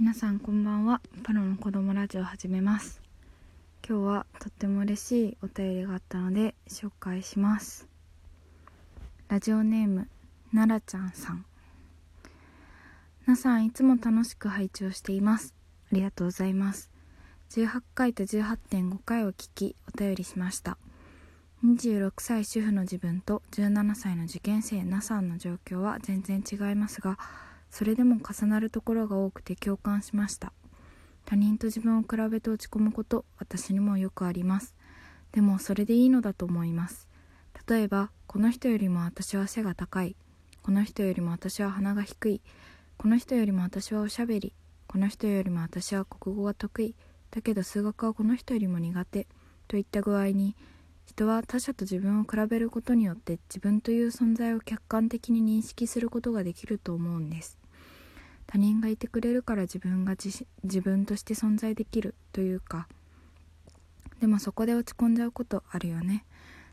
皆さんこんばんは。パロの子供ラジオを始めます。今日はとっても嬉しいお便りがあったので紹介します。ラジオネームならちゃんさん。なさんいつも楽しく配置をしています。ありがとうございます。18回と18.5回を聞きお便りしました。26歳主婦の自分と17歳の受験生なさんの状況は全然違いますがそれでも重なるところが多くて共感しました。他人と自分を比べて落ち込むこと私にもよくあります。でもそれでいいのだと思います。例えばこの人よりも私は背が高い。この人よりも私は鼻が低い。この人よりも私はおしゃべり。この人よりも私は国語が得意。だけど数学はこの人よりも苦手。といった具合に人は他者と自分を比べることによって自分という存在を客観的に認識することができると思うんです。他人がいてくれるから自分が自分として存在できるというか。でもそこで落ち込んじゃうことあるよね。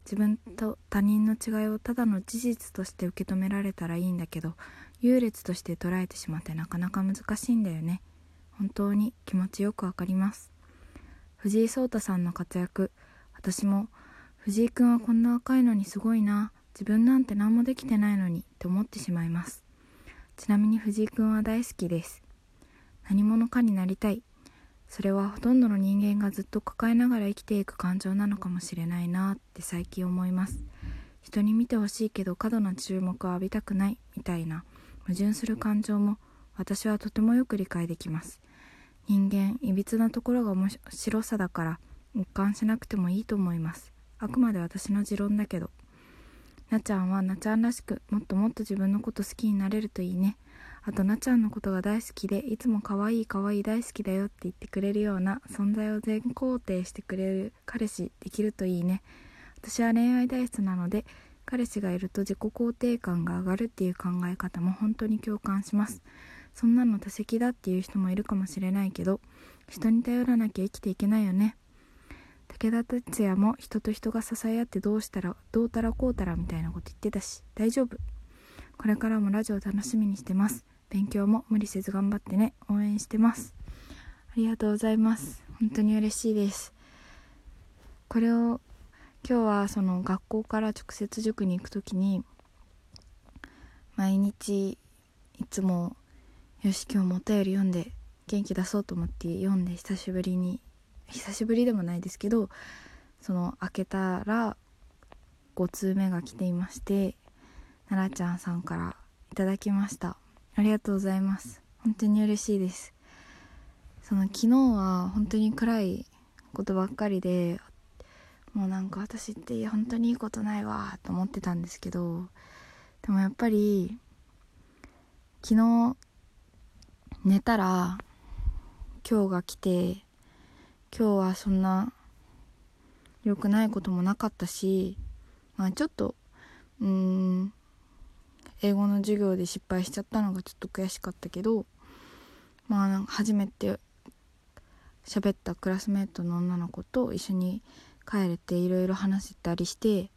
自分と他人の違いをただの事実として受け止められたらいいんだけど優劣として捉えてしまってなかなか難しいんだよね。本当に気持ちよくわかります。藤井聡太さんの活躍。私も藤井君はこんな若いのにすごいな。自分なんて何もできてないのにって思ってしまいます。ちなみに藤井君は大好きです。何者かになりたい。それはほとんどの人間がずっと抱えながら生きていく感情なのかもしれないなって最近思います。人に見てほしいけど過度な注目を浴びたくない。みたいな。矛盾する感情も私はとてもよく理解できます。人間いびつなところが面白さだから一貫しなくてもいいと思います。あくまで私の持論だけど。なちゃんはなちゃんらしくもっともっと自分のこと好きになれるといいね。あとなちゃんのことが大好きでいつも可愛い可愛い大好きだよって言ってくれるような存在を全肯定してくれる彼氏できるといいね。私は恋愛体質なので彼氏がいると自己肯定感が上がるっていう考え方も本当に共感します。そんなの多責だっていう人もいるかもしれないけど人に頼らなきゃ生きていけないよね。武田鉄矢も人と人が支え合ってどうしたらどうたらこうたらみたいなこと言ってたし大丈夫。これからもラジオ楽しみにしてます。勉強も無理せず頑張ってね。応援してます。ありがとうございます。本当に嬉しいです。これを今日はその学校から直接塾に行く時に毎日いつもよし今日もお便り読んで元気出そうと思って読んで久しぶりに久しぶりでもないですけどその開けたら5通目が来ていまして奈々ちゃんさんからいただきました。ありがとうございます。本当に嬉しいです。その昨日は本当に暗いことばっかりでもうなんか私って本当にいいことないわと思ってたんですけどでもやっぱり昨日寝たら今日が来て今日はそんな良くないこともなかったし、まあ、ちょっとうーん英語の授業で失敗しちゃったのがちょっと悔しかったけどまあ初めて喋ったクラスメートの女の子と一緒に帰れていろいろ話せたりして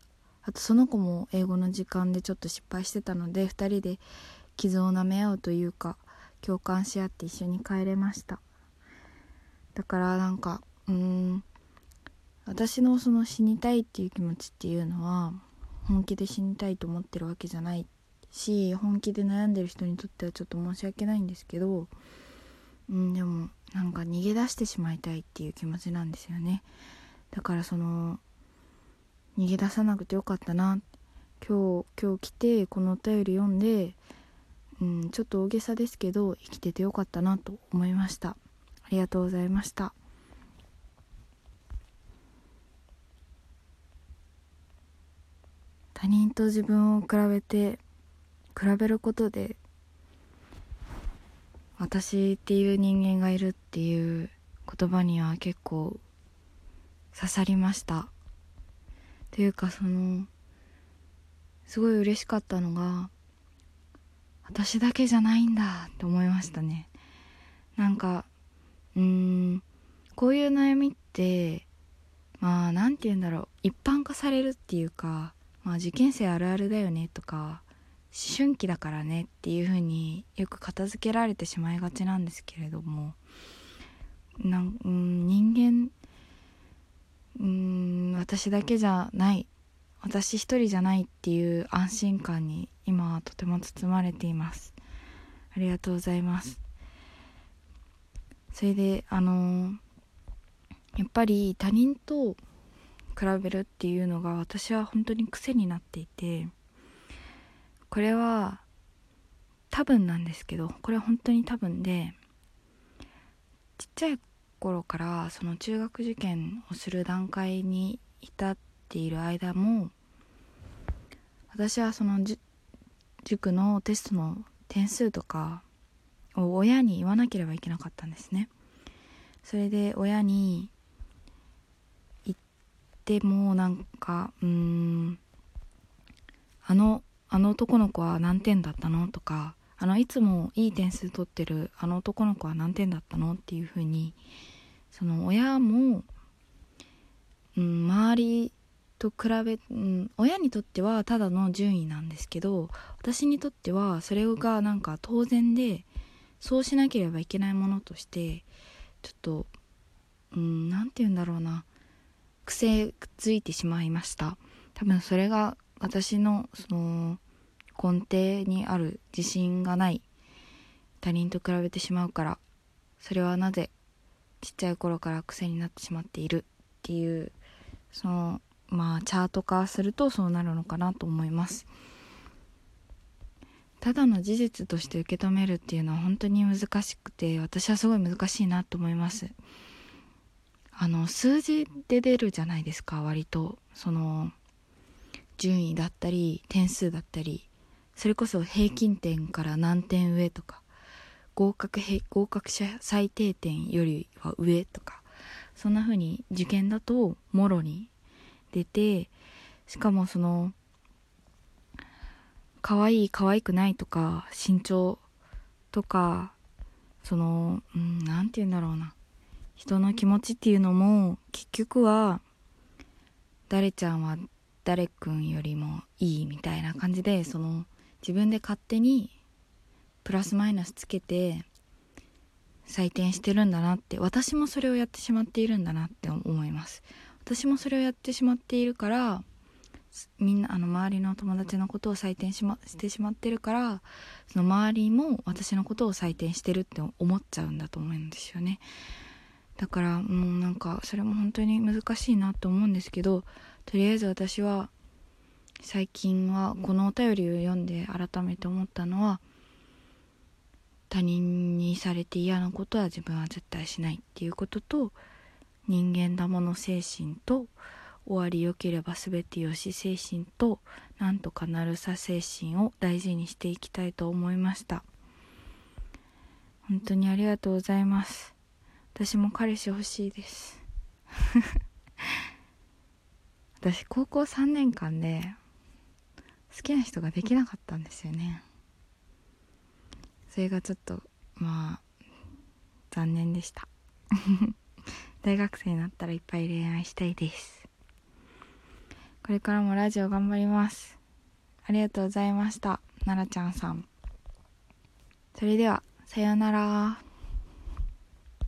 あとその子も英語の時間でちょっと失敗してたので2人で傷を舐め合うというか共感し合って一緒に帰れました。だからなんかうん私のその死にたいっていう気持ちっていうのは本気で死にたいと思ってるわけじゃないし本気で悩んでる人にとってはちょっと申し訳ないんですけどうんでもなんか逃げ出してしまいたいっていう気持ちなんですよね。だからその逃げ出さなくてよかったな。今日今日来てこのお便り読んでうんちょっと大げさですけど生きててよかったなと思いました。ありがとうございました。他人と自分を比べて比べることで私っていう人間がいるっていう言葉には結構刺さりました。というかそのすごい嬉しかったのが私だけじゃないんだって思いましたね。なんかうーん。こういう悩みってまあ何て言うんだろう。一般化されるっていうかまあ受験生あるあるだよねとか思春期だからねっていう風によく片付けられてしまいがちなんですけれどもなんうん人間うん私だけじゃない私一人じゃないっていう安心感に今はとても包まれています。ありがとうございます。それであのやっぱり他人と比べるっていうのが私は本当に癖になっていてこれは多分なんですけどこれは本当に多分でちっちゃい頃からその中学受験をする段階に至っている間も私はその塾のテストの点数とかを親に言わなければいけなかったんですね。それで親にでもなんかうんあのあの男の子は何点だったのとかあのいつもいい点数取ってるあの男の子は何点だったのっていう風にその親も、うん、周りと比べ、うん、親にとってはただの順位なんですけど私にとってはそれがなんか当然でそうしなければいけないものとしてちょっとうん何て言うんだろうな。癖ついてしまいました。多分それが私のその根底にある自信がない。他人と比べてしまうからそれはなぜちっちゃい頃から癖になってしまっている。っていうそのまあチャート化するとそうなるのかなと思います。ただの事実として受け止めるっていうのは本当に難しくて私はすごい難しいなと思います。あの数字で出るじゃないですか割と。その順位だったり点数だったりそれこそ平均点から何点上とか合格合格者最低点よりは上とかそんな風に受験だともろに出てしかもその可愛い可愛くないとか身長とかその何、うん、て言うんだろうな。人の気持ちっていうのも結局は誰ちゃんは誰くんよりもいいみたいな感じでその自分で勝手にプラスマイナスつけて採点してるんだなって私もそれをやってしまっているんだなって思います。私もそれをやってしまっているからみんなあの周りの友達のことを採点し,、ま、してしまってるからその周りも私のことを採点してるって思っちゃうんだと思うんですよね。だからもうなんかそれも本当に難しいなと思うんですけどとりあえず私は最近はこのお便りを読んで改めて思ったのは他人にされて嫌なことは自分は絶対しないっていうことと人間だもの精神と終わりよければ全てよし精神となんとかなるさ精神を大事にしていきたいと思いました。本当にありがとうございます。私も彼氏欲しいです。私高校3年間で好きな人ができなかったんですよね。それがちょっとまあ残念でした。大学生になったらいっぱい恋愛したいです。これからもラジオ頑張ります。ありがとうございました。奈良ちゃんさん。それではさようなら。